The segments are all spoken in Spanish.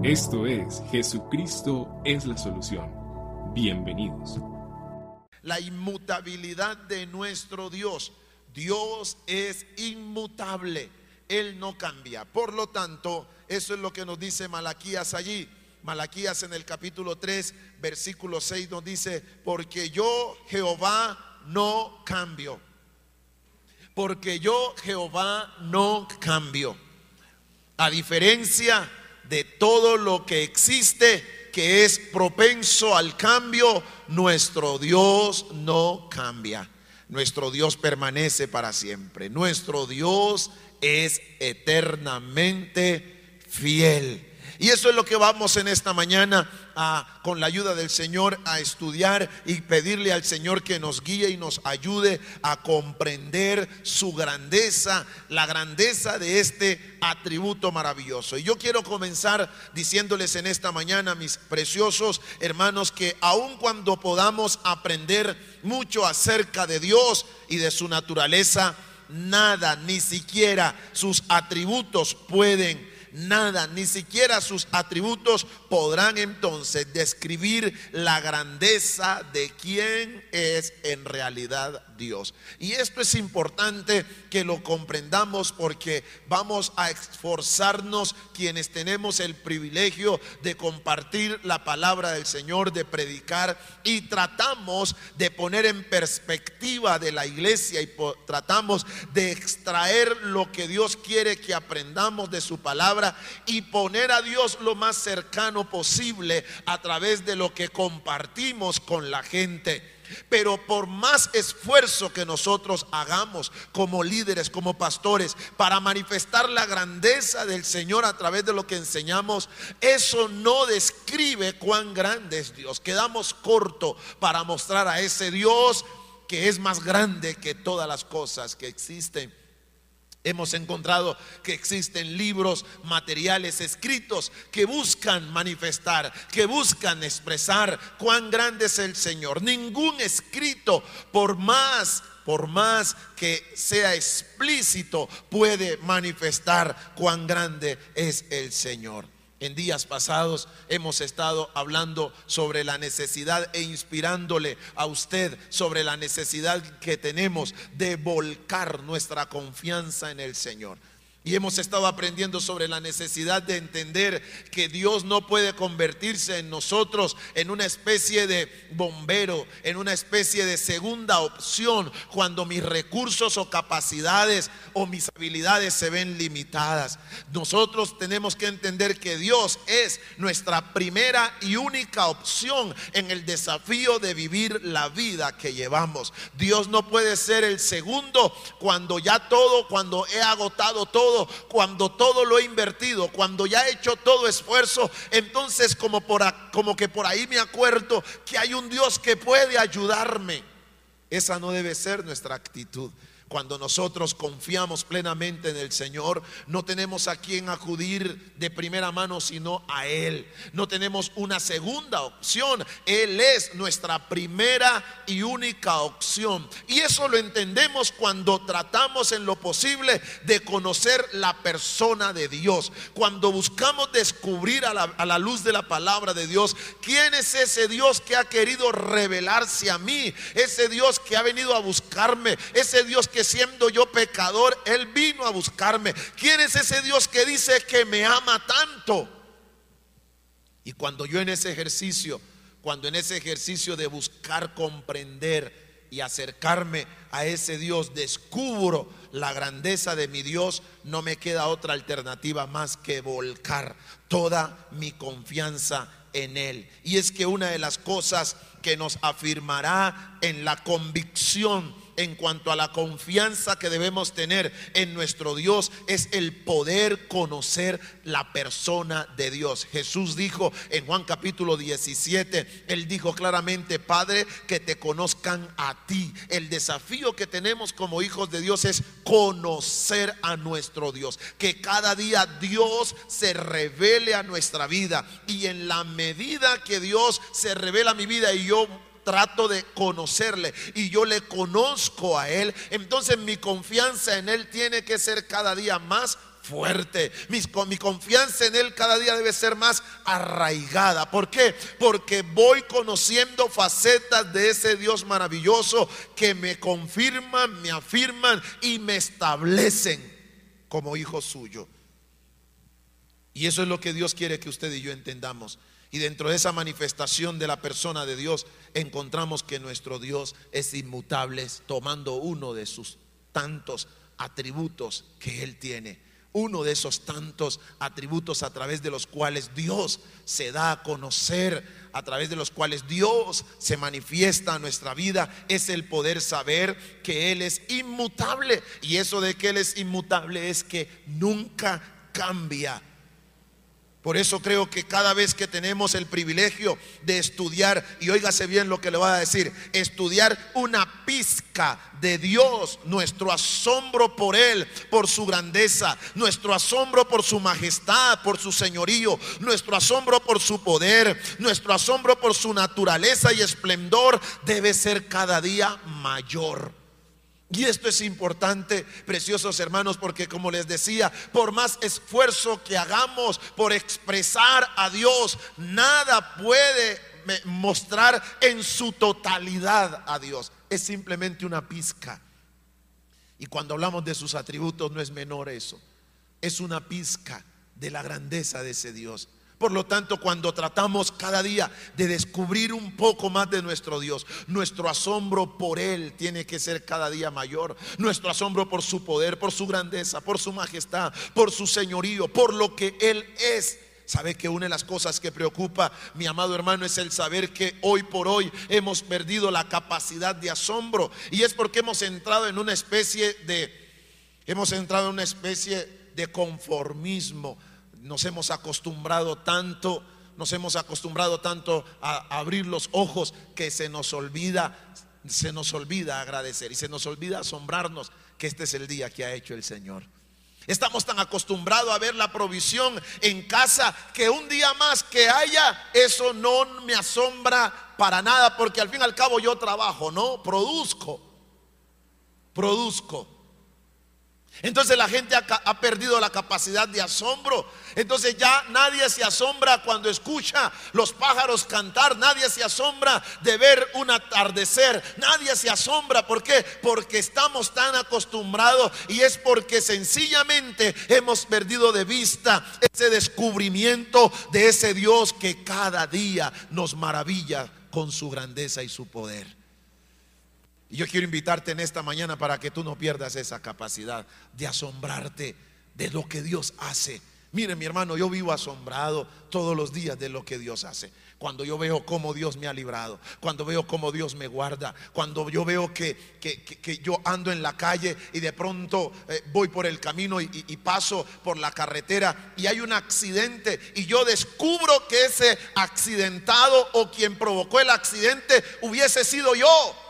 Esto es Jesucristo es la solución. Bienvenidos. La inmutabilidad de nuestro Dios. Dios es inmutable. Él no cambia. Por lo tanto, eso es lo que nos dice Malaquías allí. Malaquías en el capítulo 3, versículo 6 nos dice, porque yo Jehová no cambio. Porque yo Jehová no cambio. A diferencia todo lo que existe que es propenso al cambio, nuestro Dios no cambia. Nuestro Dios permanece para siempre. Nuestro Dios es eternamente fiel. Y eso es lo que vamos en esta mañana a, con la ayuda del Señor a estudiar y pedirle al Señor que nos guíe y nos ayude a comprender su grandeza, la grandeza de este atributo maravilloso. Y yo quiero comenzar diciéndoles en esta mañana, mis preciosos hermanos, que aun cuando podamos aprender mucho acerca de Dios y de su naturaleza, nada, ni siquiera sus atributos pueden nada, ni siquiera sus atributos podrán entonces describir la grandeza de quién es en realidad Dios. Y esto es importante que lo comprendamos porque vamos a esforzarnos quienes tenemos el privilegio de compartir la palabra del Señor, de predicar y tratamos de poner en perspectiva de la iglesia y tratamos de extraer lo que Dios quiere que aprendamos de su palabra y poner a Dios lo más cercano posible a través de lo que compartimos con la gente. Pero por más esfuerzo que nosotros hagamos como líderes, como pastores, para manifestar la grandeza del Señor a través de lo que enseñamos, eso no describe cuán grande es Dios. Quedamos corto para mostrar a ese Dios que es más grande que todas las cosas que existen. Hemos encontrado que existen libros, materiales escritos que buscan manifestar, que buscan expresar cuán grande es el Señor. Ningún escrito, por más, por más que sea explícito, puede manifestar cuán grande es el Señor. En días pasados hemos estado hablando sobre la necesidad e inspirándole a usted sobre la necesidad que tenemos de volcar nuestra confianza en el Señor. Y hemos estado aprendiendo sobre la necesidad de entender que Dios no puede convertirse en nosotros en una especie de bombero, en una especie de segunda opción cuando mis recursos o capacidades o mis habilidades se ven limitadas. Nosotros tenemos que entender que Dios es nuestra primera y única opción en el desafío de vivir la vida que llevamos. Dios no puede ser el segundo cuando ya todo, cuando he agotado todo cuando todo lo he invertido, cuando ya he hecho todo esfuerzo, entonces como, por, como que por ahí me acuerdo que hay un Dios que puede ayudarme. Esa no debe ser nuestra actitud. Cuando nosotros confiamos plenamente en el Señor, no tenemos a quien acudir de primera mano sino a Él. No tenemos una segunda opción. Él es nuestra primera y única opción. Y eso lo entendemos cuando tratamos en lo posible de conocer la persona de Dios. Cuando buscamos descubrir a la, a la luz de la palabra de Dios quién es ese Dios que ha querido revelarse a mí. Ese Dios que ha venido a buscarme. Ese Dios que siendo yo pecador, Él vino a buscarme. ¿Quién es ese Dios que dice que me ama tanto? Y cuando yo en ese ejercicio, cuando en ese ejercicio de buscar comprender y acercarme a ese Dios, descubro la grandeza de mi Dios, no me queda otra alternativa más que volcar toda mi confianza en Él. Y es que una de las cosas que nos afirmará en la convicción en cuanto a la confianza que debemos tener en nuestro Dios es el poder conocer la persona de Dios. Jesús dijo en Juan capítulo 17, él dijo claramente, Padre, que te conozcan a ti. El desafío que tenemos como hijos de Dios es conocer a nuestro Dios, que cada día Dios se revele a nuestra vida y en la medida que Dios se revela a mi vida y yo trato de conocerle y yo le conozco a Él, entonces mi confianza en Él tiene que ser cada día más fuerte. Mi, mi confianza en Él cada día debe ser más arraigada. ¿Por qué? Porque voy conociendo facetas de ese Dios maravilloso que me confirman, me afirman y me establecen como hijo suyo. Y eso es lo que Dios quiere que usted y yo entendamos. Y dentro de esa manifestación de la persona de Dios encontramos que nuestro Dios es inmutable, tomando uno de sus tantos atributos que Él tiene. Uno de esos tantos atributos a través de los cuales Dios se da a conocer, a través de los cuales Dios se manifiesta en nuestra vida, es el poder saber que Él es inmutable. Y eso de que Él es inmutable es que nunca cambia por eso creo que cada vez que tenemos el privilegio de estudiar, y óigase bien lo que le voy a decir, estudiar una pizca de Dios, nuestro asombro por Él, por su grandeza, nuestro asombro por su majestad, por su señorío, nuestro asombro por su poder, nuestro asombro por su naturaleza y esplendor debe ser cada día mayor. Y esto es importante, preciosos hermanos, porque como les decía, por más esfuerzo que hagamos por expresar a Dios, nada puede mostrar en su totalidad a Dios. Es simplemente una pizca. Y cuando hablamos de sus atributos no es menor eso. Es una pizca de la grandeza de ese Dios. Por lo tanto, cuando tratamos cada día de descubrir un poco más de nuestro Dios, nuestro asombro por Él tiene que ser cada día mayor. Nuestro asombro por su poder, por su grandeza, por su majestad, por su señorío, por lo que Él es. Sabe que una de las cosas que preocupa, mi amado hermano, es el saber que hoy por hoy hemos perdido la capacidad de asombro. Y es porque hemos entrado en una especie de, hemos entrado en una especie de conformismo nos hemos acostumbrado tanto, nos hemos acostumbrado tanto a abrir los ojos que se nos olvida, se nos olvida agradecer y se nos olvida asombrarnos que este es el día que ha hecho el Señor. Estamos tan acostumbrados a ver la provisión en casa que un día más que haya, eso no me asombra para nada, porque al fin y al cabo yo trabajo, ¿no? Produzco, produzco. Entonces la gente ha, perdido la capacidad de asombro. Entonces ya nadie se asombra cuando escucha los pájaros cantar, nadie se asombra de ver un atardecer, nadie se asombra. ¿Por qué? Porque estamos tan acostumbrados y es porque sencillamente hemos perdido de vista ese descubrimiento de ese Dios que cada día nos maravilla con su grandeza y su poder. Y yo quiero invitarte en esta mañana para que tú no pierdas esa capacidad de asombrarte de lo que Dios hace. Mire mi hermano, yo vivo asombrado todos los días de lo que Dios hace. Cuando yo veo cómo Dios me ha librado, cuando veo cómo Dios me guarda, cuando yo veo que, yo ando en la calle y de pronto eh, voy por el camino y paso por la carretera y hay un accidente y yo descubro que ese accidentado o quien provocó el accidente hubiese sido yo.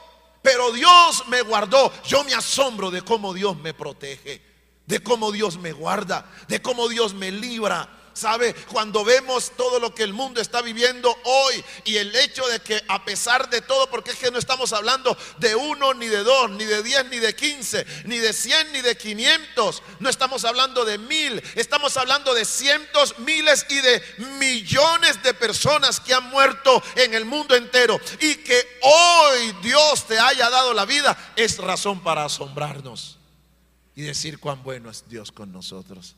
Pero Dios me guardó. Yo me asombro de cómo Dios me protege, de cómo Dios me guarda, de cómo Dios me libra. ¿Sabe? Cuando vemos todo lo que el mundo está viviendo hoy y el hecho de que a pesar de todo, porque es que no estamos hablando de uno, ni de dos, ni de diez, ni de quince, ni de cien, ni de quinientos, no estamos hablando de mil, estamos hablando de cientos, miles y de millones de personas que han muerto en el mundo entero. Y que hoy Dios te haya dado la vida, es razón para asombrarnos y decir cuán bueno es Dios con nosotros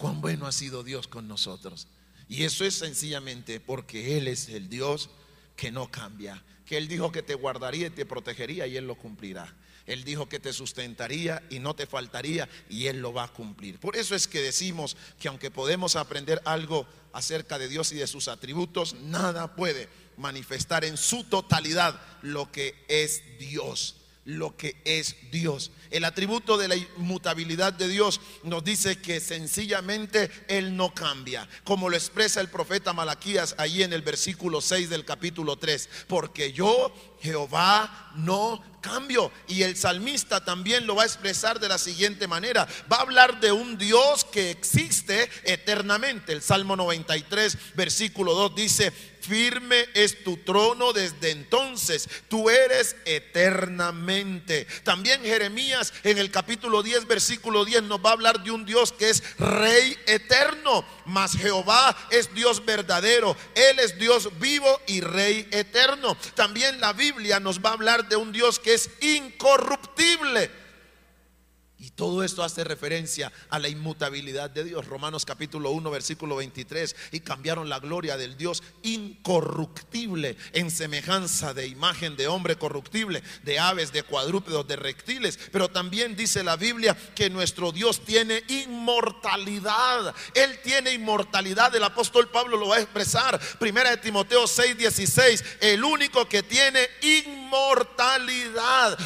cuán bueno ha sido Dios con nosotros. Y eso es sencillamente porque Él es el Dios que no cambia, que Él dijo que te guardaría y te protegería y Él lo cumplirá. Él dijo que te sustentaría y no te faltaría y Él lo va a cumplir. Por eso es que decimos que aunque podemos aprender algo acerca de Dios y de sus atributos, nada puede manifestar en su totalidad lo que es Dios lo que es Dios. El atributo de la inmutabilidad de Dios nos dice que sencillamente Él no cambia, como lo expresa el profeta Malaquías ahí en el versículo 6 del capítulo 3, porque yo Jehová no cambio. Y el salmista también lo va a expresar de la siguiente manera. Va a hablar de un Dios que existe eternamente. El Salmo 93, versículo 2 dice, firme es tu trono desde entonces, tú eres eternamente. También Jeremías en el capítulo 10, versículo 10 nos va a hablar de un Dios que es rey eterno, mas Jehová es Dios verdadero, Él es Dios vivo y rey eterno. También la Biblia nos va a hablar de un Dios que es incorruptible. Y todo esto hace referencia a la inmutabilidad de Dios. Romanos capítulo 1, versículo 23. Y cambiaron la gloria del Dios incorruptible en semejanza de imagen de hombre corruptible, de aves, de cuadrúpedos, de reptiles. Pero también dice la Biblia que nuestro Dios tiene inmortalidad. Él tiene inmortalidad. El apóstol Pablo lo va a expresar. Primera de Timoteo 6, 16. El único que tiene inmortalidad.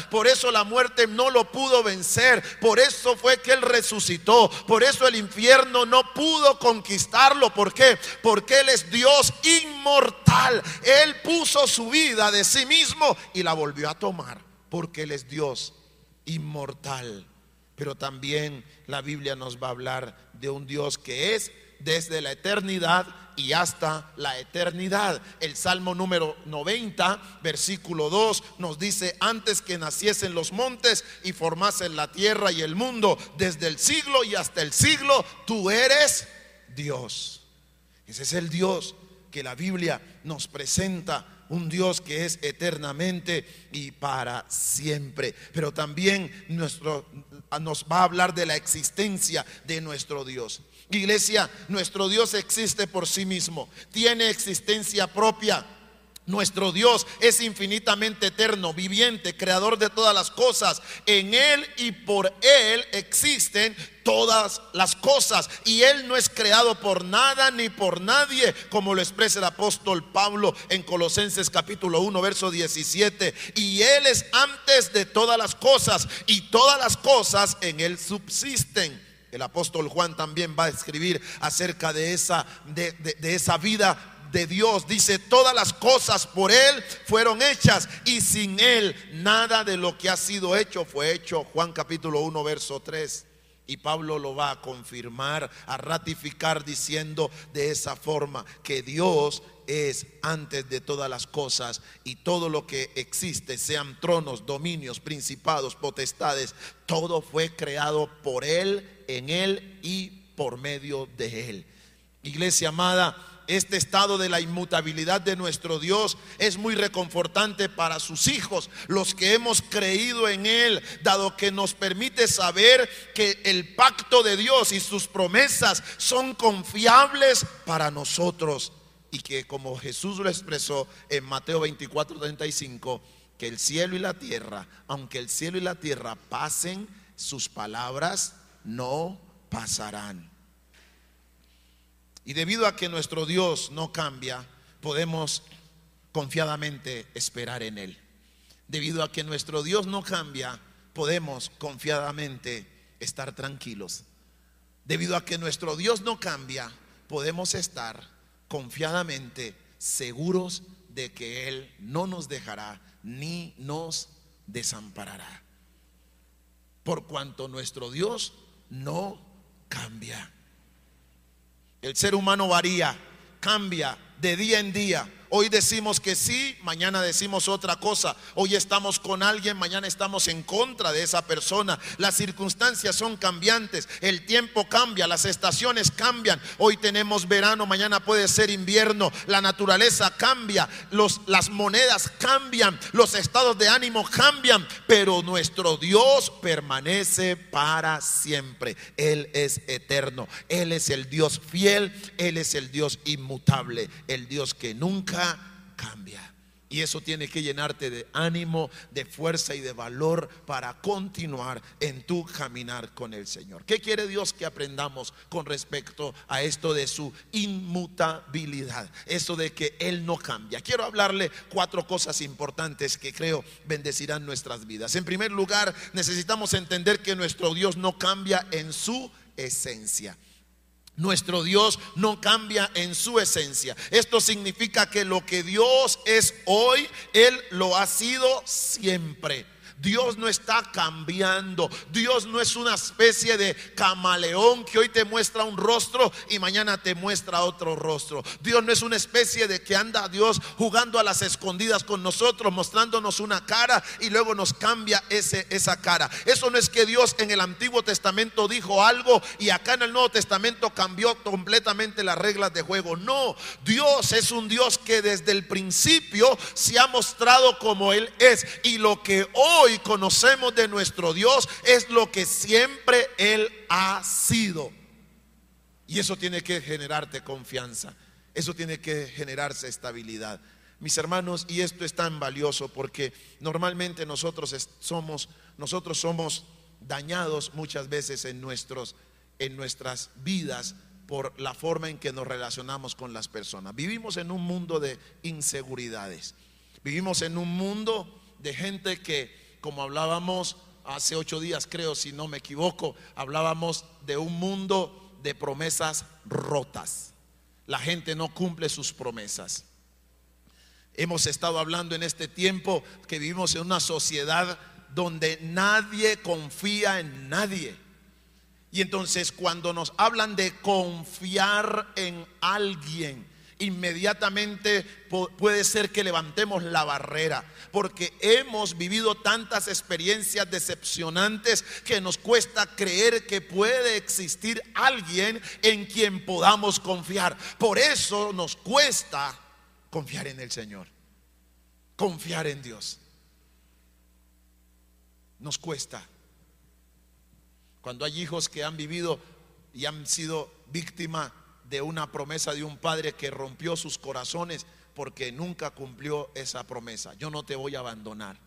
Por eso la muerte no lo pudo vencer por eso fue que Él resucitó. Por eso el infierno no pudo conquistarlo. ¿Por qué? Porque Él es Dios inmortal. Él puso su vida de sí mismo y la volvió a tomar. Porque Él es Dios inmortal. Pero también la Biblia nos va a hablar de un Dios que es desde la eternidad y hasta la eternidad. El Salmo número 90, versículo 2, nos dice, antes que naciesen los montes y formasen la tierra y el mundo, desde el siglo y hasta el siglo, tú eres Dios. Ese es el Dios que la Biblia nos presenta un Dios que es eternamente y para siempre. Pero también nuestro, nos va a hablar de la existencia de nuestro Dios. Iglesia, nuestro Dios existe por sí mismo, tiene existencia propia. Nuestro Dios es infinitamente eterno, viviente, creador de todas las cosas. En Él y por Él existen todas las cosas. Y Él no es creado por nada ni por nadie, como lo expresa el apóstol Pablo en Colosenses capítulo 1, verso 17. Y Él es antes de todas las cosas y todas las cosas en Él subsisten. El apóstol Juan también va a escribir acerca de esa, de, esa vida de Dios. Dice, todas las cosas por Él fueron hechas y sin Él nada de lo que ha sido hecho fue hecho. Juan capítulo 1, verso 3. Y Pablo lo va a confirmar, a ratificar diciendo de esa forma que Dios es antes de todas las cosas y todo lo que existe, sean tronos, dominios, principados, potestades, todo fue creado por Él, en Él y por medio de Él. Iglesia amada, este estado de la inmutabilidad de nuestro Dios es muy reconfortante para sus hijos, los que hemos creído en Él, dado que nos permite saber que el pacto de Dios y sus promesas son confiables para nosotros y que como Jesús lo expresó en Mateo 24, 35, que el cielo y la tierra, aunque el cielo y la tierra pasen, sus palabras no pasarán. Y debido a que nuestro Dios no cambia, podemos confiadamente esperar en Él. Debido a que nuestro Dios no cambia, podemos confiadamente estar tranquilos. Debido a que nuestro Dios no cambia, podemos estar confiadamente seguros de que Él no nos dejará ni nos desamparará. Por cuanto nuestro Dios no cambia. El ser humano varía, cambia de día en día, Hoy decimos que sí, mañana decimos otra cosa. Hoy estamos con alguien, mañana estamos en contra de esa persona. Las circunstancias son cambiantes, el tiempo cambia, las estaciones cambian. Hoy tenemos verano, mañana puede ser invierno. La naturaleza cambia, las monedas cambian, los estados de ánimo cambian, pero nuestro Dios permanece para siempre. Él es eterno, Él es el Dios fiel, Él es el Dios inmutable, el Dios que nunca cambia. Y eso tiene que llenarte de ánimo, de fuerza y de valor para continuar en tu caminar con el Señor. ¿Qué quiere Dios que aprendamos con respecto a esto de su inmutabilidad? Eso de que Él no cambia. Quiero hablarle cuatro cosas importantes que creo bendecirán nuestras vidas. En primer lugar, necesitamos entender que nuestro Dios no cambia en su esencia. Nuestro Dios no cambia en su esencia. Esto significa que lo que Dios es hoy, Él lo ha sido siempre. Dios no está cambiando. Dios no es una especie de camaleón que hoy te muestra un rostro y mañana te muestra otro rostro. Dios no es una especie de que anda Dios jugando a las escondidas con nosotros, mostrándonos una cara y luego nos cambia ese, esa cara. Eso no es que Dios en el Antiguo Testamento dijo algo y acá en el Nuevo Testamento cambió completamente las reglas de juego. No, Dios es un Dios que desde el principio se ha mostrado como Él es y lo que hoy y conocemos de nuestro Dios es lo que siempre Él ha sido. Y eso tiene que generarte confianza. Eso tiene que generarse estabilidad. Mis hermanos, y esto es tan valioso porque normalmente nosotros somos nosotros somos dañados muchas veces en nuestros en nuestras vidas por la forma en que nos relacionamos con las personas. Vivimos en un mundo de inseguridades. Vivimos en un mundo de gente que como hablábamos hace ocho días, creo, si no me equivoco, hablábamos de un mundo de promesas rotas. La gente no cumple sus promesas. Hemos estado hablando en este tiempo que vivimos en una sociedad donde nadie confía en nadie. Y entonces cuando nos hablan de confiar en alguien, inmediatamente puede ser que levantemos la barrera, porque hemos vivido tantas experiencias decepcionantes que nos cuesta creer que puede existir alguien en quien podamos confiar. Por eso nos cuesta confiar en el Señor, confiar en Dios. Nos cuesta. Cuando hay hijos que han vivido y han sido víctimas de una promesa de un padre que rompió sus corazones porque nunca cumplió esa promesa. Yo no te voy a abandonar.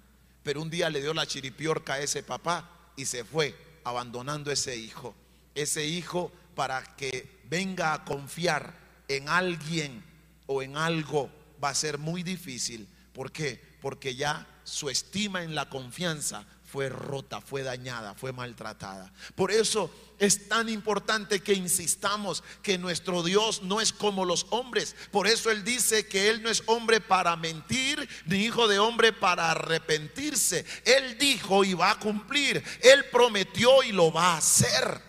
Pero un día le dio la chiripiorca a ese papá y se fue abandonando ese hijo. Ese hijo para que venga a confiar en alguien o en algo va a ser muy difícil. ¿Por qué? Porque ya su estima en la confianza fue rota, fue dañada, fue maltratada. Por eso es tan importante que insistamos que nuestro Dios no es como los hombres. Por eso Él dice que Él no es hombre para mentir, ni hijo de hombre para arrepentirse. Él dijo y va a cumplir. Él prometió y lo va a hacer.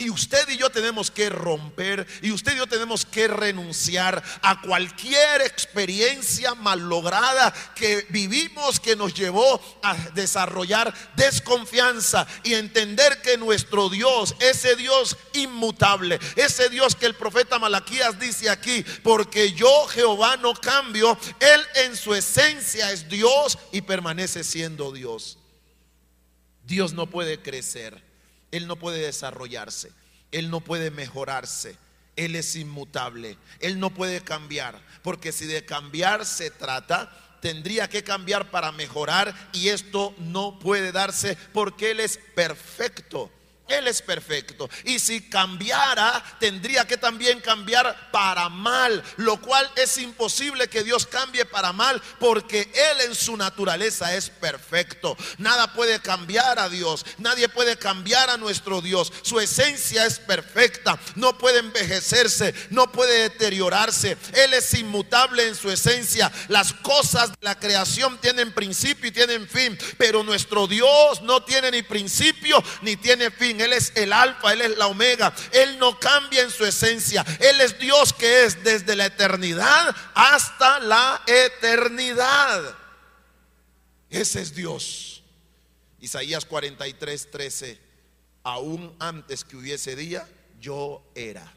Y usted y yo tenemos que romper, y usted y yo tenemos que renunciar a cualquier experiencia malograda que vivimos que nos llevó a desarrollar desconfianza y entender que nuestro Dios, ese Dios inmutable, ese Dios que el profeta Malaquías dice aquí, porque yo Jehová no cambio, Él en su esencia es Dios y permanece siendo Dios. Dios no puede crecer. Él no puede desarrollarse, Él no puede mejorarse, Él es inmutable, Él no puede cambiar, porque si de cambiar se trata, tendría que cambiar para mejorar y esto no puede darse porque Él es perfecto. Él es perfecto. Y si cambiara, tendría que también cambiar para mal, lo cual es imposible que Dios cambie para mal, porque Él en su naturaleza es perfecto. Nada puede cambiar a Dios, nadie puede cambiar a nuestro Dios. Su esencia es perfecta, no puede envejecerse, no puede deteriorarse. Él es inmutable en su esencia. Las cosas de la creación tienen principio y tienen fin, pero nuestro Dios no tiene ni principio ni tiene fin. Él es el alfa, Él es la omega. Él no cambia en su esencia. Él es Dios que es desde la eternidad hasta la eternidad. Ese es Dios. Isaías 43, 13. Aún antes que hubiese día, yo era.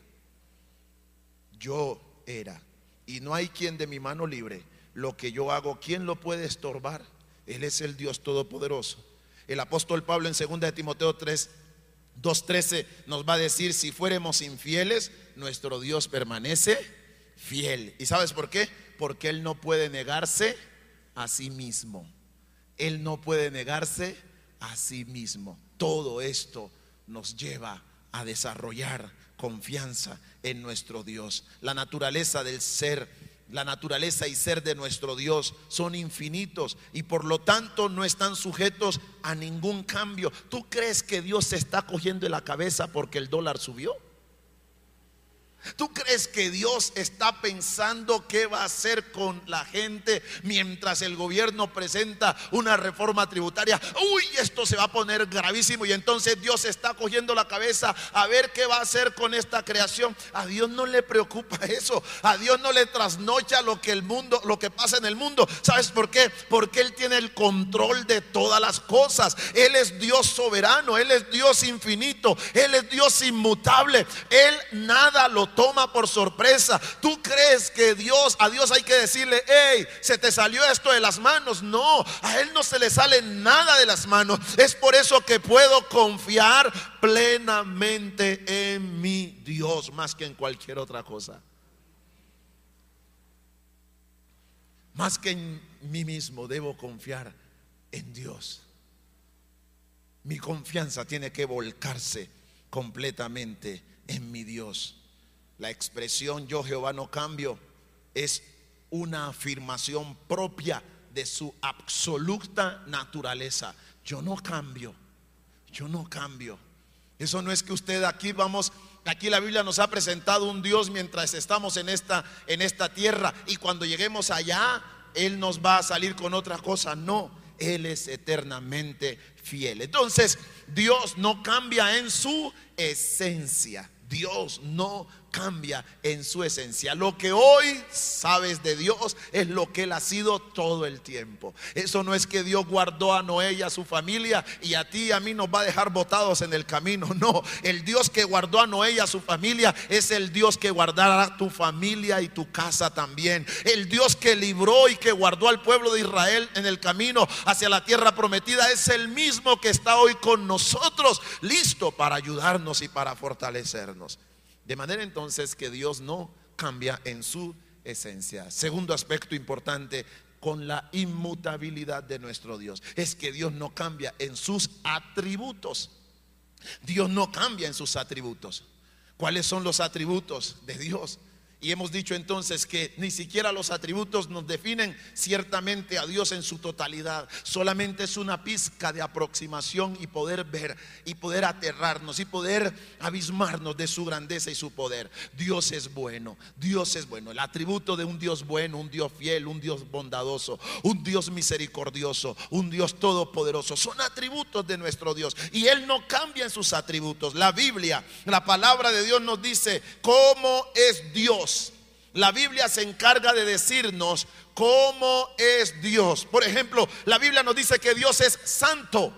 Yo era. Y no hay quien de mi mano libre. Lo que yo hago, ¿quién lo puede estorbar? Él es el Dios Todopoderoso. El apóstol Pablo en 2 de Timoteo 3, 2.13 nos va a decir, si fuéramos infieles, nuestro Dios permanece fiel. ¿Y sabes por qué? Porque Él no puede negarse a sí mismo. Él no puede negarse a sí mismo. Todo esto nos lleva a desarrollar confianza en nuestro Dios. La naturaleza del ser la naturaleza y ser de nuestro Dios son infinitos y por lo tanto no están sujetos a ningún cambio. ¿Tú crees que Dios se está cogiendo la cabeza porque el dólar subió? ¿Tú crees que Dios está pensando qué va a hacer con la gente mientras el gobierno presenta una reforma tributaria? Uy, esto se va a poner gravísimo y entonces Dios está cogiendo la cabeza a ver qué va a hacer con esta creación. A Dios no le preocupa eso. A Dios no le trasnocha lo que el mundo, lo que pasa en el mundo. ¿Sabes por qué? Porque Él tiene el control de todas las cosas. Él es Dios soberano, Él es Dios infinito, Él es Dios inmutable. Él nada lo toma por sorpresa. ¿Tú crees que Dios, a Dios hay que decirle, hey, se te salió esto de las manos? No, a Él no se le sale nada de las manos. Es por eso que puedo confiar plenamente en mi Dios más que en cualquier otra cosa. Más que en mí mismo debo confiar en Dios. Mi confianza tiene que volcarse completamente en mi Dios. La expresión yo Jehová no cambio es una afirmación propia de su absoluta naturaleza. Yo no cambio, yo no cambio. Eso no es que usted aquí vamos Aquí la Biblia nos ha presentado un Dios mientras estamos en esta, en esta tierra y cuando lleguemos allá, Él nos va a salir con otra cosa. No, Él es eternamente fiel. Entonces, Dios no cambia en su esencia. Dios no cambia en su esencia. Lo que hoy sabes de Dios es lo que Él ha sido todo el tiempo. Eso no es que Dios guardó a Noé y a su familia y a ti y a mí nos va a dejar botados en el camino. No, el Dios que guardó a Noé y a su familia es el Dios que guardará tu familia y tu casa también. El Dios que libró y que guardó al pueblo de Israel en el camino hacia la tierra prometida es el mismo que está hoy con nosotros, listo para ayudarnos y para fortalecernos. De manera entonces que Dios no cambia en su esencia. Segundo aspecto importante con la inmutabilidad de nuestro Dios es que Dios no cambia en sus atributos. Dios no cambia en sus atributos. ¿Cuáles son los atributos de Dios? Y hemos dicho entonces que ni siquiera los atributos nos definen ciertamente a Dios en su totalidad. Solamente es una pizca de aproximación y poder ver y poder aterrarnos y poder abismarnos de su grandeza y su poder. Dios es bueno, Dios es bueno. El atributo de un Dios bueno, un Dios fiel, un Dios bondadoso, un Dios misericordioso, un Dios todopoderoso. Son atributos de nuestro Dios. Y Él no cambia en sus atributos. La Biblia, la palabra de Dios nos dice cómo es Dios la Biblia se encarga de decirnos cómo es Dios. Por ejemplo, la Biblia nos dice que Dios es santo.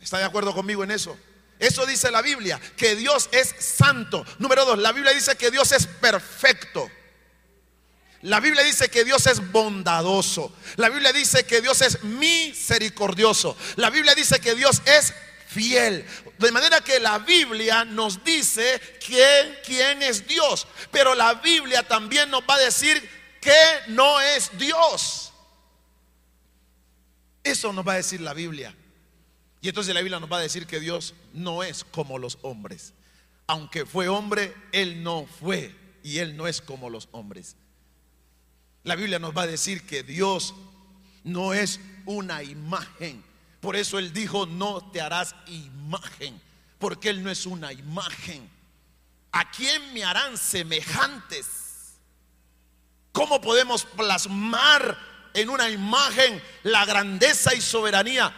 ¿Está de acuerdo conmigo en eso? Eso dice la Biblia, que Dios es santo. Número dos, la Biblia dice que Dios es perfecto. La Biblia dice que Dios es bondadoso. La Biblia dice que Dios es misericordioso. La Biblia dice que Dios es fiel. De manera que la Biblia nos dice quién, quién es Dios. Pero la Biblia también nos va a decir que no es Dios. Eso nos va a decir la Biblia. Y entonces la Biblia nos va a decir que Dios no es como los hombres. Aunque fue hombre, Él no fue. Y Él no es como los hombres. La Biblia nos va a decir que Dios no es una imagen por eso Él dijo, no te harás imagen, porque Él no es una imagen. ¿A quién me harán semejantes? ¿Cómo podemos plasmar en una imagen la grandeza y soberanía?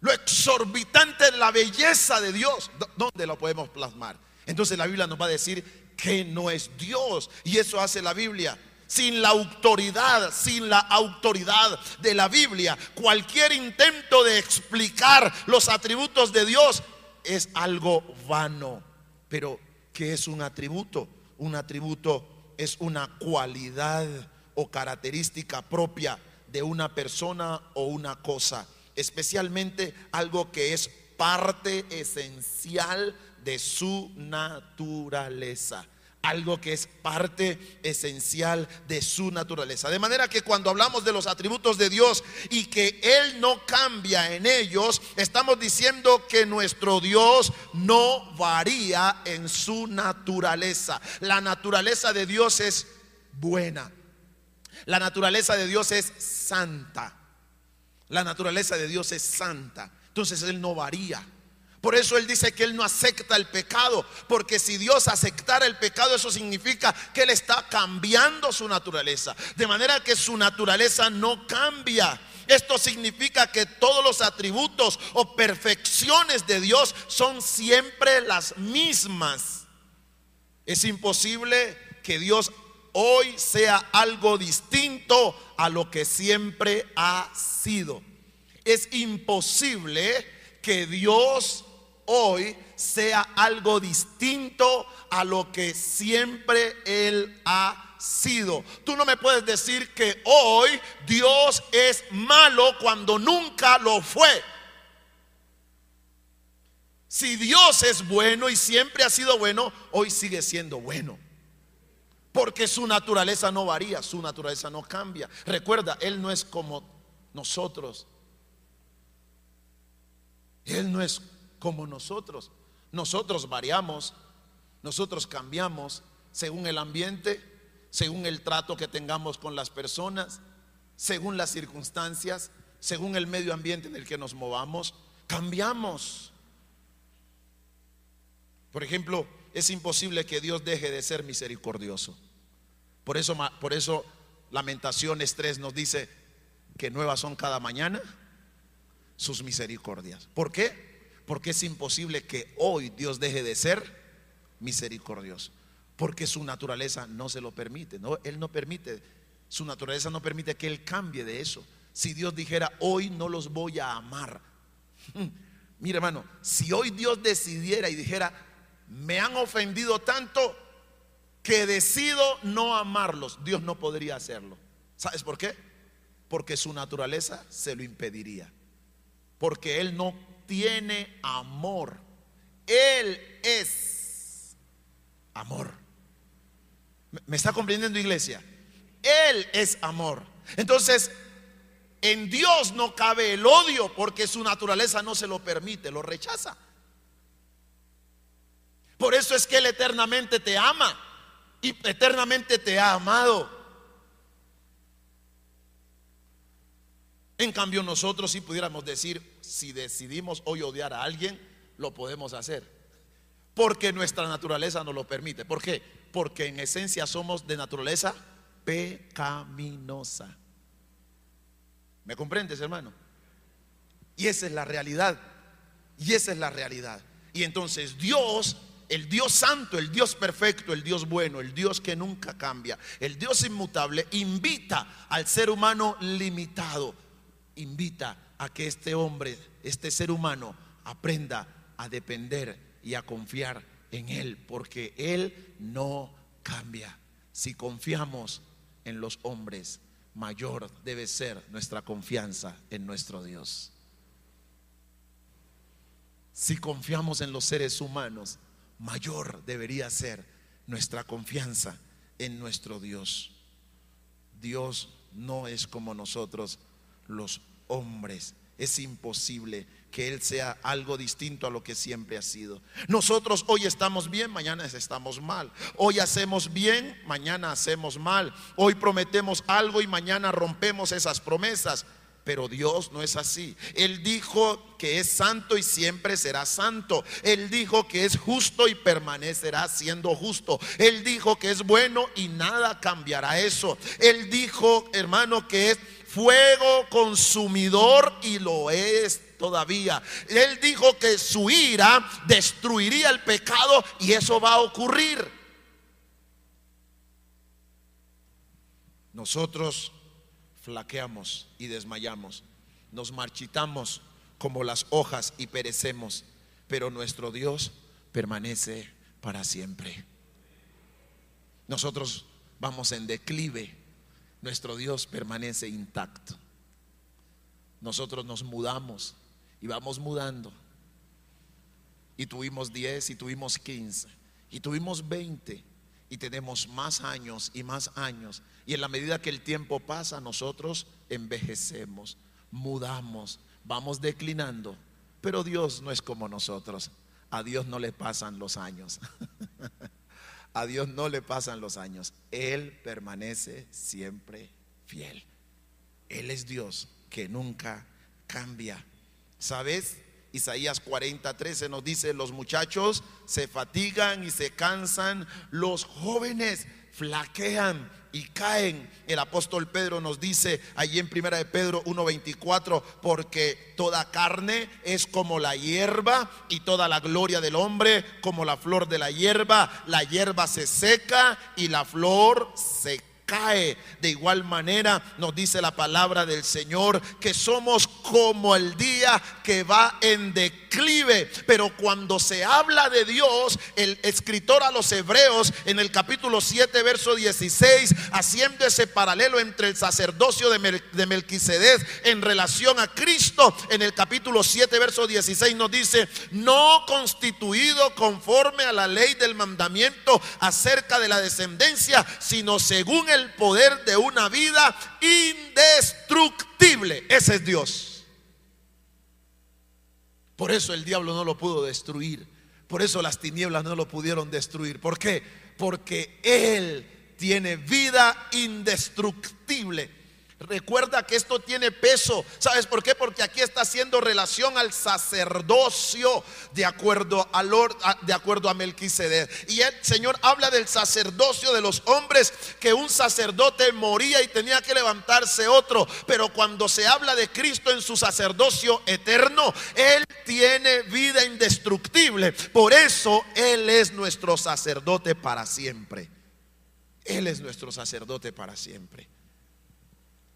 Lo exorbitante, la belleza de Dios. ¿Dónde lo podemos plasmar? Entonces la Biblia nos va a decir que no es Dios. Y eso hace la Biblia sin la autoridad, sin la autoridad de la Biblia. Cualquier intento de explicar los atributos de Dios es algo vano. Pero, ¿qué es un atributo? Un atributo es una cualidad o característica propia de una persona o una cosa, especialmente algo que es parte esencial de su naturaleza algo que es parte esencial de su naturaleza. De manera que cuando hablamos de los atributos de Dios y que Él no cambia en ellos, estamos diciendo que nuestro Dios no varía en su naturaleza. La naturaleza de Dios es buena. La naturaleza de Dios es santa. La naturaleza de Dios es santa. Entonces Él no varía. Por eso Él dice que Él no acepta el pecado, porque si Dios aceptara el pecado, eso significa que Él está cambiando su naturaleza. De manera que su naturaleza no cambia. Esto significa que todos los atributos o perfecciones de Dios son siempre las mismas. Es imposible que Dios hoy sea algo distinto a lo que siempre ha sido. Es imposible que Dios hoy sea algo distinto a lo que siempre Él ha sido. Tú no me puedes decir que hoy Dios es malo cuando nunca lo fue. Si Dios es bueno y siempre ha sido bueno, hoy sigue siendo bueno. Porque su naturaleza no varía, su naturaleza no cambia. Recuerda, Él no es como nosotros. Él no es como nosotros. Nosotros variamos, nosotros cambiamos según el ambiente, según el trato que tengamos con las personas, según las circunstancias, según el medio ambiente en el que nos movamos. Cambiamos. Por ejemplo, es imposible que Dios deje de ser misericordioso. Por eso, por eso Lamentaciones 3 nos dice que nuevas son cada mañana sus misericordias. ¿Por qué? Porque es imposible que hoy Dios deje de ser misericordioso. Porque su naturaleza no se lo permite. No, él no permite, su naturaleza no permite que Él cambie de eso. Si Dios dijera, hoy no los voy a amar. Mira hermano, si hoy Dios decidiera y dijera, me han ofendido tanto, que decido no amarlos, Dios no podría hacerlo. ¿Sabes por qué? Porque su naturaleza se lo impediría. Porque Él no tiene amor. Él es amor. ¿Me está comprendiendo iglesia? Él es amor. Entonces, en Dios no cabe el odio porque su naturaleza no se lo permite, lo rechaza. Por eso es que Él eternamente te ama y eternamente te ha amado. En cambio nosotros si pudiéramos decir, si decidimos hoy odiar a alguien, lo podemos hacer. Porque nuestra naturaleza nos lo permite. ¿Por qué? Porque en esencia somos de naturaleza pecaminosa. ¿Me comprendes, hermano? Y esa es la realidad. Y esa es la realidad. Y entonces Dios el Dios santo, el Dios perfecto, el Dios bueno, el Dios que nunca cambia, el Dios inmutable, invita al ser humano limitado, invita a que este hombre, este ser humano, aprenda a depender y a confiar en Él, porque Él no cambia. Si confiamos en los hombres, mayor debe ser nuestra confianza en nuestro Dios. Si confiamos en los seres humanos, mayor debería ser nuestra confianza en nuestro Dios. Dios no es como nosotros los hombres. Es imposible que Él sea algo distinto a lo que siempre ha sido. Nosotros hoy estamos bien, mañana estamos mal. Hoy hacemos bien, mañana hacemos mal. Hoy prometemos algo y mañana rompemos esas promesas. Pero Dios no es así. Él dijo que es santo y siempre será santo. Él dijo que es justo y permanecerá siendo justo. Él dijo que es bueno y nada cambiará eso. Él dijo, hermano, que es fuego consumidor y lo es todavía. Él dijo que su ira destruiría el pecado y eso va a ocurrir. Nosotros flaqueamos y desmayamos, nos marchitamos como las hojas y perecemos, pero nuestro Dios permanece para siempre. Nosotros vamos en declive, nuestro Dios permanece intacto. Nosotros nos mudamos y vamos mudando. Y tuvimos 10 y tuvimos 15 y tuvimos 20 y tenemos más años y más años. Y en la medida que el tiempo pasa, nosotros envejecemos, mudamos, vamos declinando. Pero Dios no es como nosotros. A Dios no le pasan los años. A Dios no le pasan los años. Él permanece siempre fiel. Él es Dios que nunca cambia. ¿Sabes? Isaías 40, 13 nos dice, los muchachos se fatigan y se cansan, los jóvenes flaquean y caen. El apóstol Pedro nos dice allí en primera de Pedro 1:24, porque toda carne es como la hierba y toda la gloria del hombre como la flor de la hierba. La hierba se seca y la flor se cae. De igual manera nos dice la palabra del Señor que somos como el día que va en declive. Pero cuando se habla de Dios, el escritor a los hebreos en el capítulo 7, verso 16, haciendo ese paralelo entre el sacerdocio de, Melquisedec en relación a Cristo, en el capítulo 7, verso 16 nos dice, no constituido conforme a la ley del mandamiento acerca de la descendencia, sino según el el poder de una vida indestructible. Ese es Dios. Por eso el diablo no lo pudo destruir. Por eso las tinieblas no lo pudieron destruir. ¿Por qué? Porque Él tiene vida indestructible. Recuerda que esto tiene peso. ¿Sabes por qué? Porque aquí está haciendo relación al sacerdocio de acuerdo a, de acuerdo a Melquisedec. Y el Señor habla del sacerdocio de los hombres, que un sacerdote moría y tenía que levantarse otro. Pero cuando se habla de Cristo en su sacerdocio eterno, Él tiene vida indestructible. Por eso Él es nuestro sacerdote para siempre. Él es nuestro sacerdote para siempre.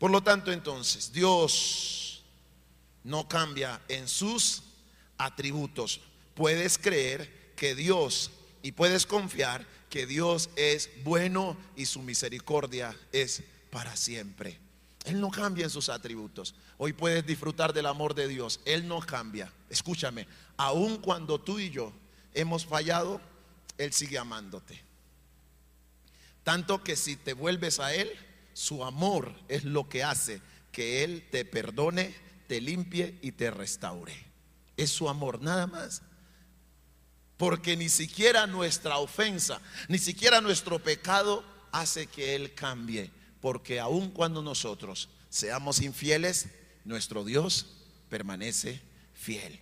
Por lo tanto, entonces, Dios no cambia en sus atributos. Puedes creer que Dios y puedes confiar que Dios es bueno y su misericordia es para siempre. Él no cambia en sus atributos. Hoy puedes disfrutar del amor de Dios. Él no cambia. Escúchame, aun cuando tú y yo hemos fallado, Él sigue amándote. Tanto que si te vuelves a Él, su amor es lo que hace que Él te perdone, te limpie y te restaure. Es su amor, nada más. Porque ni siquiera nuestra ofensa, ni siquiera nuestro pecado hace que Él cambie. Porque aun cuando nosotros seamos infieles, nuestro Dios permanece fiel.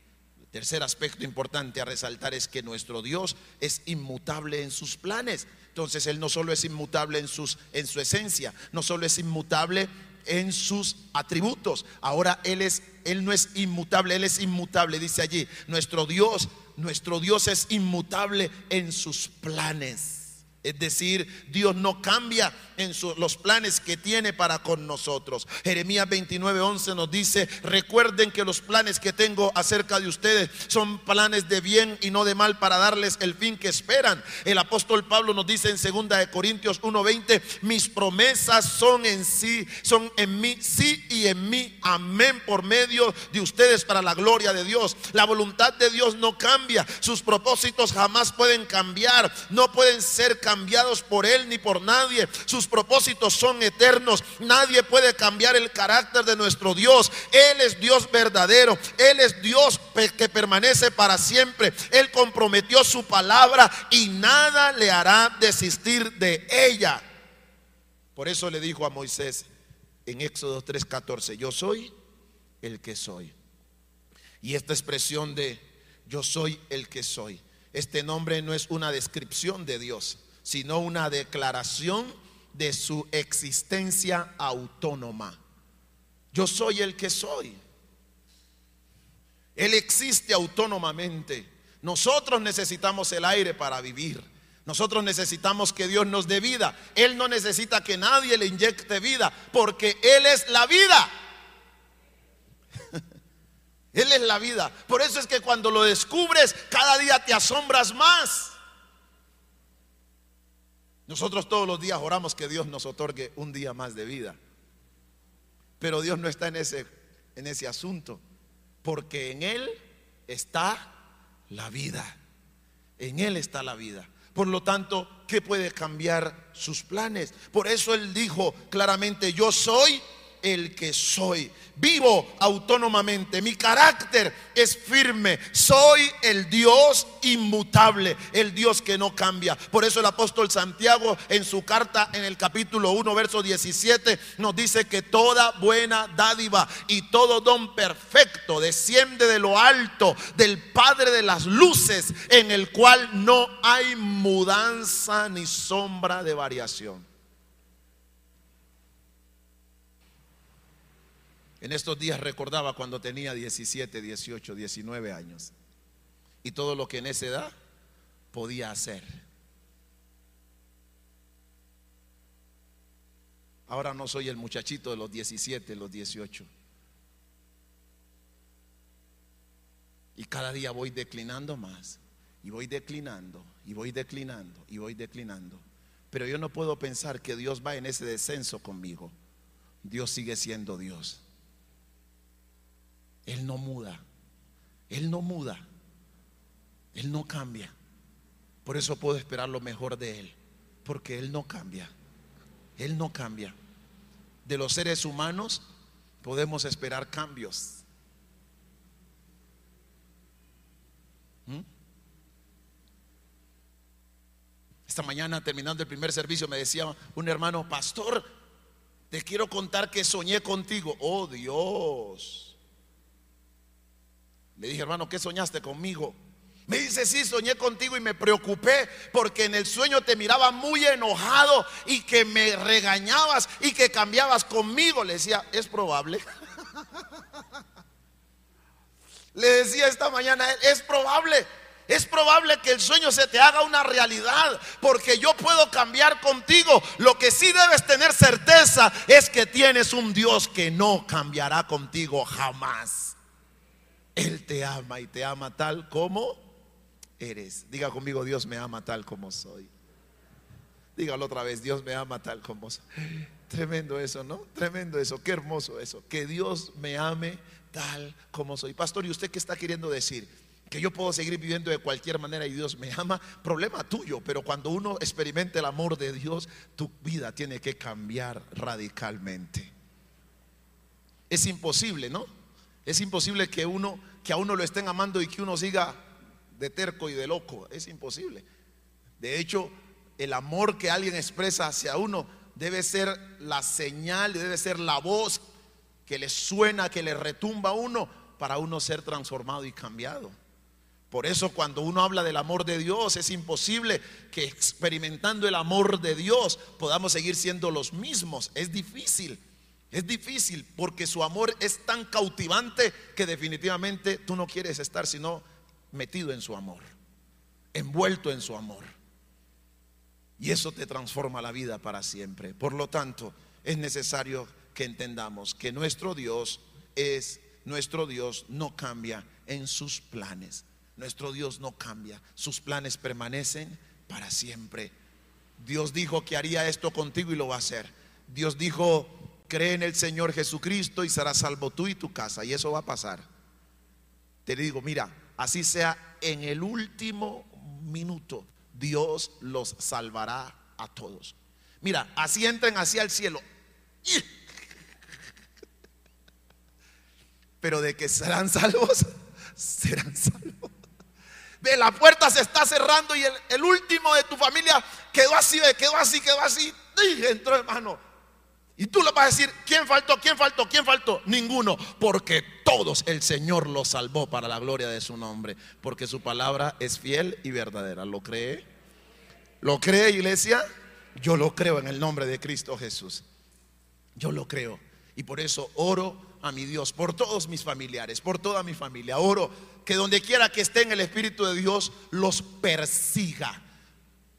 Tercer aspecto importante a resaltar es que nuestro Dios es inmutable en sus planes. Entonces Él no solo es inmutable en, sus, en su esencia, no solo es inmutable en sus atributos. Ahora Él es, Él no es inmutable, Él es inmutable, dice allí. Nuestro Dios, nuestro Dios es inmutable en sus planes. Es decir, Dios no cambia en los planes que tiene para con nosotros. Jeremías 29, 11 nos dice, recuerden que los planes que tengo acerca de ustedes son planes de bien y no de mal para darles el fin que esperan. El apóstol Pablo nos dice en 2 de Corintios 1:20, mis promesas son en sí, son en mí, sí y en mí, amén por medio de ustedes para la gloria de Dios. La voluntad de Dios no cambia, sus propósitos jamás pueden cambiar, no pueden ser cambiados cambiados por Él ni por nadie. Sus propósitos son eternos. Nadie puede cambiar el carácter de nuestro Dios. Él es Dios verdadero. Él es Dios que permanece para siempre. Él comprometió su palabra y nada le hará desistir de ella. Por eso le dijo a Moisés en Éxodo 3:14, yo soy el que soy. Y esta expresión de yo soy el que soy. Este nombre no es una descripción de Dios, sino una declaración de su existencia autónoma. Yo soy el que soy. Él existe autónomamente. Nosotros necesitamos el aire para vivir. Nosotros necesitamos que Dios nos dé vida. Él no necesita que nadie le inyecte vida, porque Él es la vida. Él es la vida. Por eso es que cuando lo descubres, cada día te asombras más. Nosotros todos los días oramos que Dios nos otorgue un día más de vida. Pero Dios no está en ese, en ese asunto, porque en Él está la vida. En Él está la vida. Por lo tanto, ¿qué puede cambiar sus planes? Por eso Él dijo claramente, yo soy el que soy. Vivo autónomamente, mi carácter es firme. Soy el Dios inmutable, el Dios que no cambia. Por eso el apóstol Santiago en su carta en el capítulo 1, verso 17 nos dice que toda buena dádiva y todo don perfecto desciende de lo alto del Padre de las luces, en el cual no hay mudanza ni sombra de variación. En estos días recordaba cuando tenía 17, 18, 19 años y todo lo que en esa edad podía hacer. Ahora no soy el muchachito de los 17, los 18. Y cada día voy declinando más. Y voy declinando, y voy declinando, y voy declinando. Pero yo no puedo pensar que Dios va en ese descenso conmigo. Dios sigue siendo Dios. Él no muda. Él no muda. Él no cambia. Por eso puedo esperar lo mejor de Él. Porque Él no cambia. Él no cambia. De los seres humanos podemos esperar cambios. ¿Mm? Esta mañana terminando el primer servicio me decía un hermano, pastor, te quiero contar que soñé contigo. Oh Dios. Le dije, hermano, ¿qué soñaste conmigo? Me dice, sí, soñé contigo y me preocupé porque en el sueño te miraba muy enojado y que me regañabas y que cambiabas conmigo. Le decía, es probable. Le decía esta mañana, es probable. Es probable que el sueño se te haga una realidad porque yo puedo cambiar contigo. Lo que sí debes tener certeza es que tienes un Dios que no cambiará contigo jamás. Él te ama y te ama tal como eres. Diga conmigo, Dios me ama tal como soy. Dígalo otra vez, Dios me ama tal como soy. Tremendo eso, ¿no? Tremendo eso, qué hermoso eso. Que Dios me ame tal como soy. Pastor, ¿y usted qué está queriendo decir? Que yo puedo seguir viviendo de cualquier manera y Dios me ama. Problema tuyo, pero cuando uno experimente el amor de Dios, tu vida tiene que cambiar radicalmente. Es imposible, ¿no? Es imposible que uno que a uno lo estén amando y que uno siga de terco y de loco. Es imposible. De hecho, el amor que alguien expresa hacia uno debe ser la señal, debe ser la voz que le suena, que le retumba a uno para uno ser transformado y cambiado. Por eso cuando uno habla del amor de Dios es imposible que experimentando el amor de Dios podamos seguir siendo los mismos. Es difícil. Es difícil porque su amor es tan cautivante que definitivamente tú no quieres estar sino metido en su amor, envuelto en su amor. Y eso te transforma la vida para siempre. Por lo tanto, es necesario que entendamos que nuestro Dios es, nuestro Dios no cambia en sus planes. Nuestro Dios no cambia, sus planes permanecen para siempre. Dios dijo que haría esto contigo y lo va a hacer. Dios dijo cree en el Señor Jesucristo y serás salvo tú y tu casa. Y eso va a pasar. Te digo, mira, así sea en el último minuto, Dios los salvará a todos. Mira, así entren hacia el cielo. Pero de que serán salvos, serán salvos. Ve, la puerta se está cerrando y el, último de tu familia quedó así, quedó así, quedó así. Entró hermano. Y tú le vas a decir, ¿quién faltó? ¿Quién faltó? ¿Quién faltó? Ninguno, porque todos el Señor los salvó para la gloria de su nombre, porque su palabra es fiel y verdadera. ¿Lo cree? ¿Lo cree, iglesia? Yo lo creo en el nombre de Cristo Jesús. Yo lo creo. Y por eso oro a mi Dios, por todos mis familiares, por toda mi familia. Oro que donde quiera que esté en el Espíritu de Dios, los persiga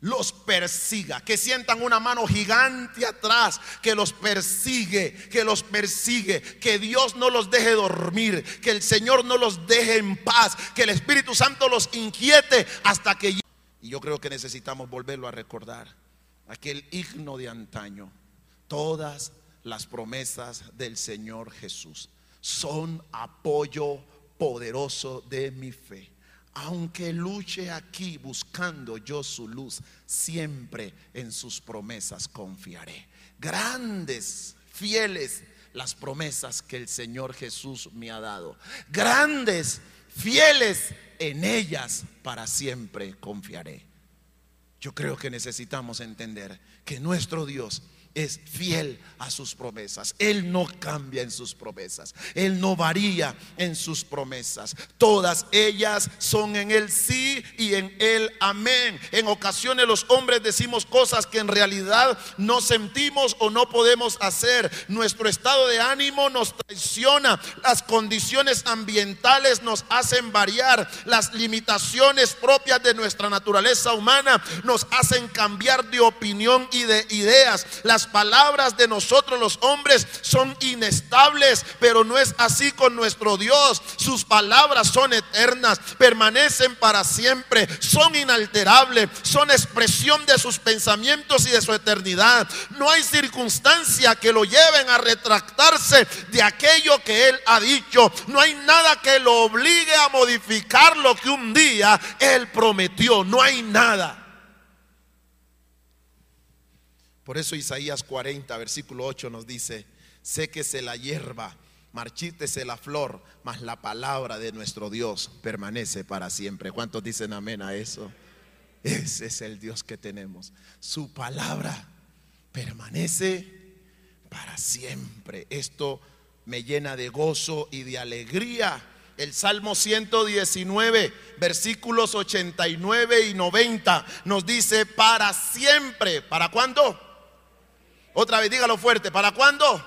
los persiga, que sientan una mano gigante atrás, que los persigue, que los persigue, que Dios no los deje dormir, que el Señor no los deje en paz, que el Espíritu Santo los inquiete hasta que... Y yo creo que necesitamos volverlo a recordar, aquel himno de antaño, todas las promesas del Señor Jesús son apoyo poderoso de mi fe aunque luche aquí buscando yo su luz, siempre en sus promesas confiaré. Grandes, fieles, las promesas que el Señor Jesús me ha dado. Grandes, fieles, en ellas para siempre confiaré. Yo creo que necesitamos entender que nuestro Dios es fiel a sus promesas. Él no cambia en sus promesas. Él no varía en sus promesas. Todas ellas son en el sí y en el amén. En ocasiones los hombres decimos cosas que en realidad no sentimos o no podemos hacer. Nuestro estado de ánimo nos traiciona. Las condiciones ambientales nos hacen variar. Las limitaciones propias de nuestra naturaleza humana nos hacen cambiar de opinión y de ideas. Las palabras de nosotros los hombres son inestables, pero no es así con nuestro Dios. Sus palabras son eternas, permanecen para siempre, son inalterables, son expresión de sus pensamientos y de su eternidad. No hay circunstancia que lo lleven a retractarse de aquello que Él ha dicho. No hay nada que lo obligue a modificar lo que un día Él prometió. No hay nada. Por eso Isaías 40, versículo 8 nos dice, séquese la hierba, marchítese la flor, mas la palabra de nuestro Dios permanece para siempre. ¿Cuántos dicen amén a eso? Ese es el Dios que tenemos. Su palabra permanece para siempre. Esto me llena de gozo y de alegría. El Salmo 119, versículos 89 y 90 nos dice, para siempre. ¿Para cuándo? Otra vez, dígalo fuerte. ¿Para cuándo?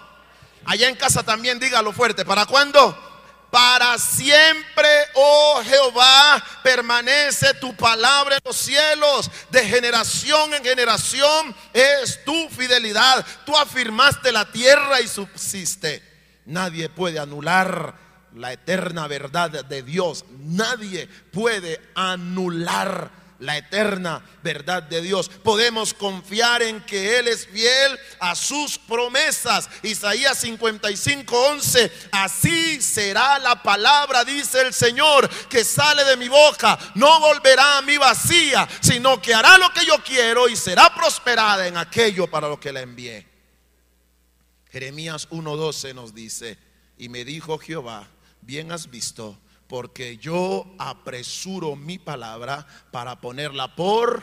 Allá en casa también dígalo fuerte. ¿Para cuándo? Para siempre, oh Jehová, permanece tu palabra en los cielos. De generación en generación es tu fidelidad. Tú afirmaste la tierra y subsiste. Nadie puede anular la eterna verdad de Dios. Nadie puede anular la eterna verdad de Dios. Podemos confiar en que Él es fiel a sus promesas. Isaías 55, 11. Así será la palabra, dice el Señor, que sale de mi boca. No volverá a mí vacía, sino que hará lo que yo quiero y será prosperada en aquello para lo que la envié. Jeremías 1:12 nos dice, y me dijo Jehová, bien has visto porque yo apresuro mi palabra para ponerla por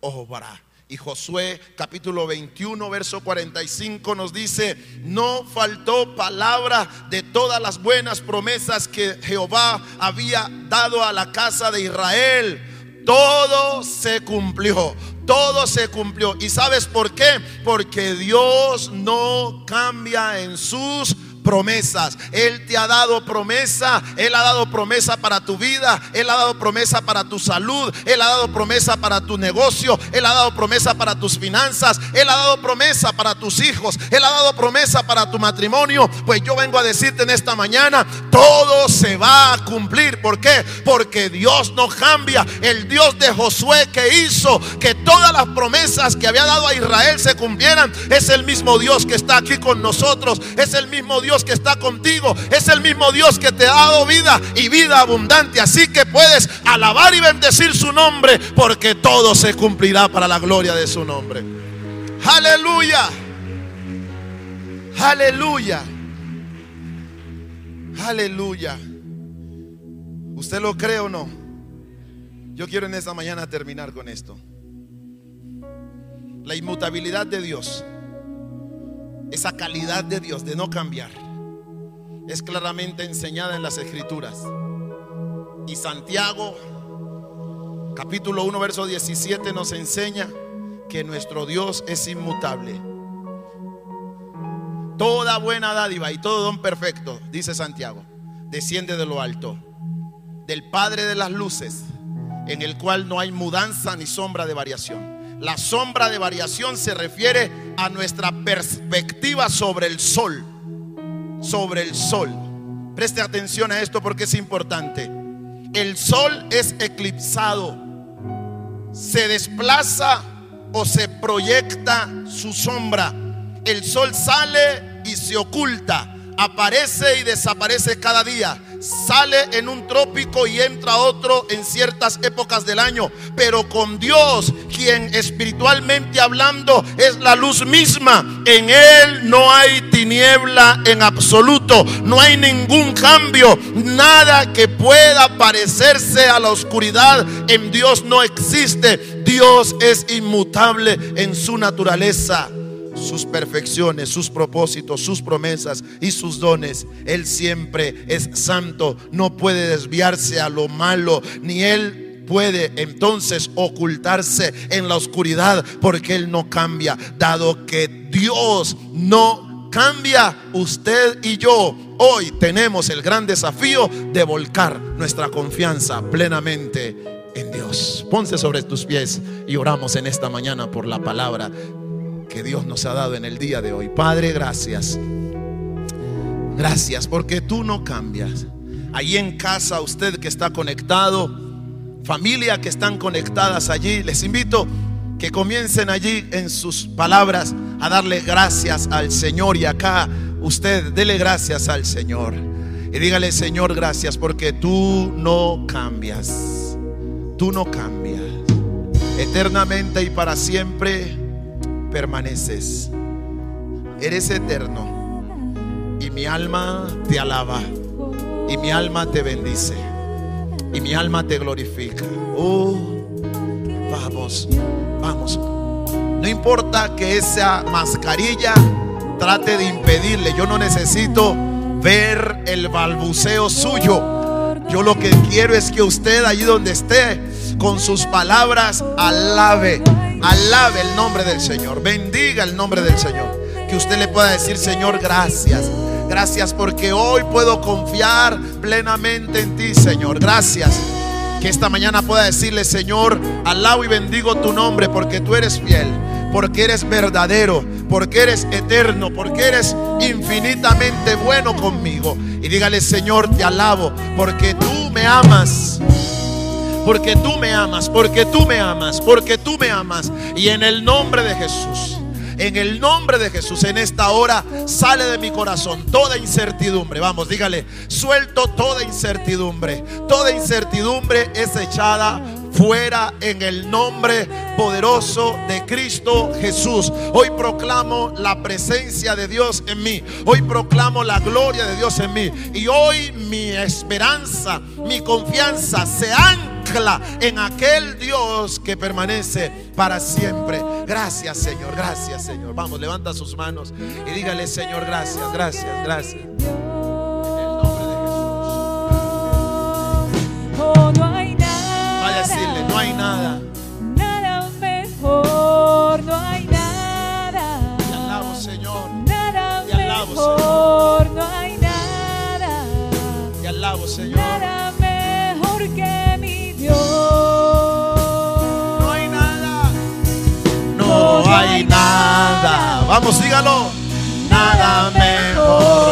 obra. Y Josué capítulo 21, verso 45 nos dice, no faltó palabra de todas las buenas promesas que Jehová había dado a la casa de Israel. Todo se cumplió, todo se cumplió. ¿Y sabes por qué? Porque Dios no cambia en sus promesas. Él te ha dado promesa. Él ha dado promesa para tu vida. Él ha dado promesa para tu salud. Él ha dado promesa para tu negocio. Él ha dado promesa para tus finanzas. Él ha dado promesa para tus hijos. Él ha dado promesa para tu matrimonio. Pues yo vengo a decirte en esta mañana, todo se va a cumplir. ¿Por qué? Porque Dios no cambia. El Dios de Josué que hizo que todas las promesas que había dado a Israel se cumplieran. Es el mismo Dios que está aquí con nosotros. Es el mismo Dios que está contigo. Es el mismo Dios que te ha dado vida y vida abundante. Así que puedes alabar y bendecir su nombre porque todo se cumplirá para la gloria de su nombre. Aleluya. Aleluya. Aleluya. ¿Usted lo cree o no? Yo quiero en esta mañana terminar con esto. La inmutabilidad de Dios, esa calidad de Dios de no cambiar, es claramente enseñada en las escrituras. Y Santiago, capítulo 1, verso 17, nos enseña que nuestro Dios es inmutable. Toda buena dádiva y todo don perfecto, dice Santiago, desciende de lo alto, del Padre de las luces, en el cual no hay mudanza ni sombra de variación. La sombra de variación se refiere a nuestra perspectiva sobre el sol sobre el sol. Preste atención a esto porque es importante. El sol es eclipsado. Se desplaza o se proyecta su sombra. El sol sale y se oculta. Aparece y desaparece cada día. Sale en un trópico y entra otro en ciertas épocas del año. Pero con Dios, quien espiritualmente hablando es la luz misma, en Él no hay tiniebla en absoluto, no hay ningún cambio, nada que pueda parecerse a la oscuridad. En Dios no existe. Dios es inmutable en su naturaleza sus perfecciones, sus propósitos, sus promesas y sus dones. Él siempre es santo, no puede desviarse a lo malo, ni él puede entonces ocultarse en la oscuridad porque Él no cambia. Dado que Dios no cambia, usted y yo hoy tenemos el gran desafío de volcar nuestra confianza plenamente en Dios. Ponce sobre tus pies y oramos en esta mañana por la palabra que Dios nos ha dado en el día de hoy. Padre, gracias. Gracias porque tú no cambias. Ahí en casa, usted que está conectado, familia que están conectadas allí, les invito que comiencen allí en sus palabras a darle gracias al Señor. Y acá usted dele gracias al Señor. Y dígale, Señor, gracias porque tú no cambias. Tú no cambias. Eternamente y para siempre permaneces. Eres eterno. Y mi alma te alaba. Y mi alma te bendice. Y mi alma te glorifica. Oh, vamos, vamos. No importa que esa mascarilla trate de impedirle. Yo no necesito ver el balbuceo suyo. Yo lo que quiero es que usted allí donde esté, con sus palabras, alabe Alabe el nombre del Señor. Bendiga el nombre del Señor. Que usted le pueda decir, Señor, gracias. Gracias porque hoy puedo confiar plenamente en ti, Señor. Gracias. Que esta mañana pueda decirle, Señor, alabo y bendigo tu nombre porque tú eres fiel, porque eres verdadero, porque eres eterno, porque eres infinitamente bueno conmigo. Y dígale, Señor, te alabo porque tú me amas porque tú me amas, porque tú me amas, porque tú me amas. Y en el nombre de Jesús, en el nombre de Jesús, en esta hora sale de mi corazón toda incertidumbre. Vamos, dígale, suelto toda incertidumbre. Toda incertidumbre es echada fuera en el nombre poderoso de Cristo Jesús. Hoy proclamo la presencia de Dios en mí. Hoy proclamo la gloria de Dios en mí. Y hoy mi esperanza, mi confianza se han en aquel Dios que permanece para siempre. Gracias, Señor. Gracias, Señor. Vamos, levanta sus manos y dígale, Señor, gracias, gracias, gracias. En el nombre de Jesús. Oh. Vaya a decirle, no hay. Nada Vamos, dígalo. Nada mejor.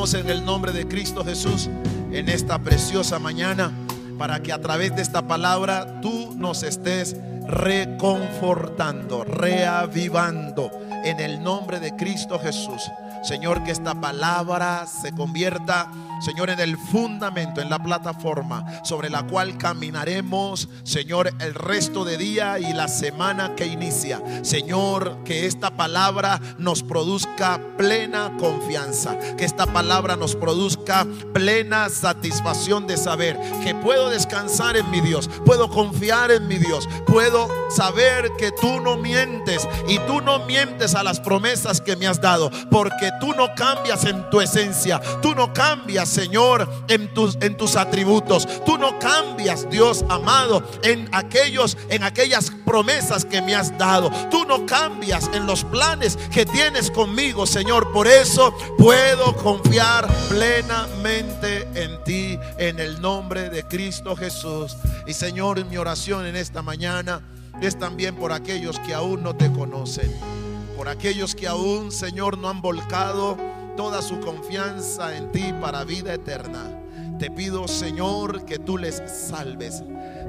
En el nombre de Cristo Jesús en esta preciosa mañana para que a través de esta palabra tú nos estés reconfortando, reavivando en el nombre de Cristo Jesús. Señor, que esta palabra se convierta, Señor, en el fundamento, en la plataforma sobre la cual caminaremos, Señor, el resto de día y la semana que inicia. Señor, que esta palabra nos produzca plena confianza, que esta palabra nos produzca plena satisfacción de saber que puedo descansar en mi Dios, puedo confiar en mi Dios, puedo saber que tú no mientes y tú no mientes a las promesas que me has dado, porque tú no cambias en tu esencia, tú no cambias Señor, en tus, en tus atributos. Tú no cambias, Dios amado, en aquellos, en aquellas promesas que me has dado. Tú no cambias en los planes que tienes conmigo, Señor. Por eso puedo confiar plenamente en ti, en el nombre de Cristo Jesús. Y Señor, mi oración en esta mañana es también por aquellos que aún no te conocen. Por aquellos que aún, Señor, no han volcado toda su confianza en ti para vida eterna. Te pido, Señor, que tú les salves.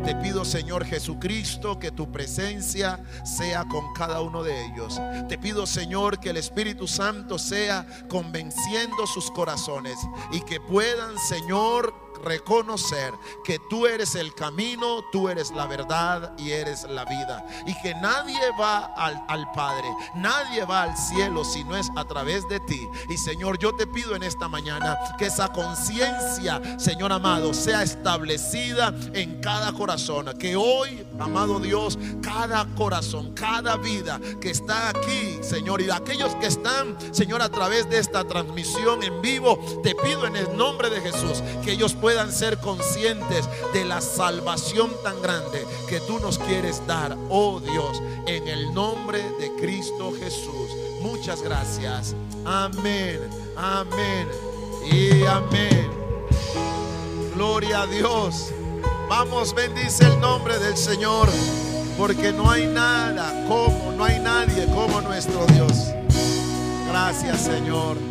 Te pido, Señor Jesucristo, que tu presencia sea con cada uno de ellos. Te pido, Señor, que el Espíritu Santo sea convenciendo sus corazones y que puedan, Señor, reconocer que tú eres el camino, tú eres la verdad y eres la vida. Y que nadie va al, al, Padre, nadie va al cielo si no es a través de ti. Y Señor, yo te pido en esta mañana que esa conciencia, Señor amado, sea establecida en cada corazón. Que hoy, amado Dios, cada corazón, cada vida que está aquí, Señor, y aquellos que están, Señor, a través de esta transmisión en vivo, te pido en el nombre de Jesús que ellos puedan ser conscientes de la salvación tan grande que tú nos quieres dar, oh Dios, en el nombre de Cristo Jesús. Muchas gracias. Amén, amén y amén. Gloria a Dios. Vamos, bendice el nombre del Señor, porque no hay nada como, no hay nadie como nuestro Dios. Gracias, Señor.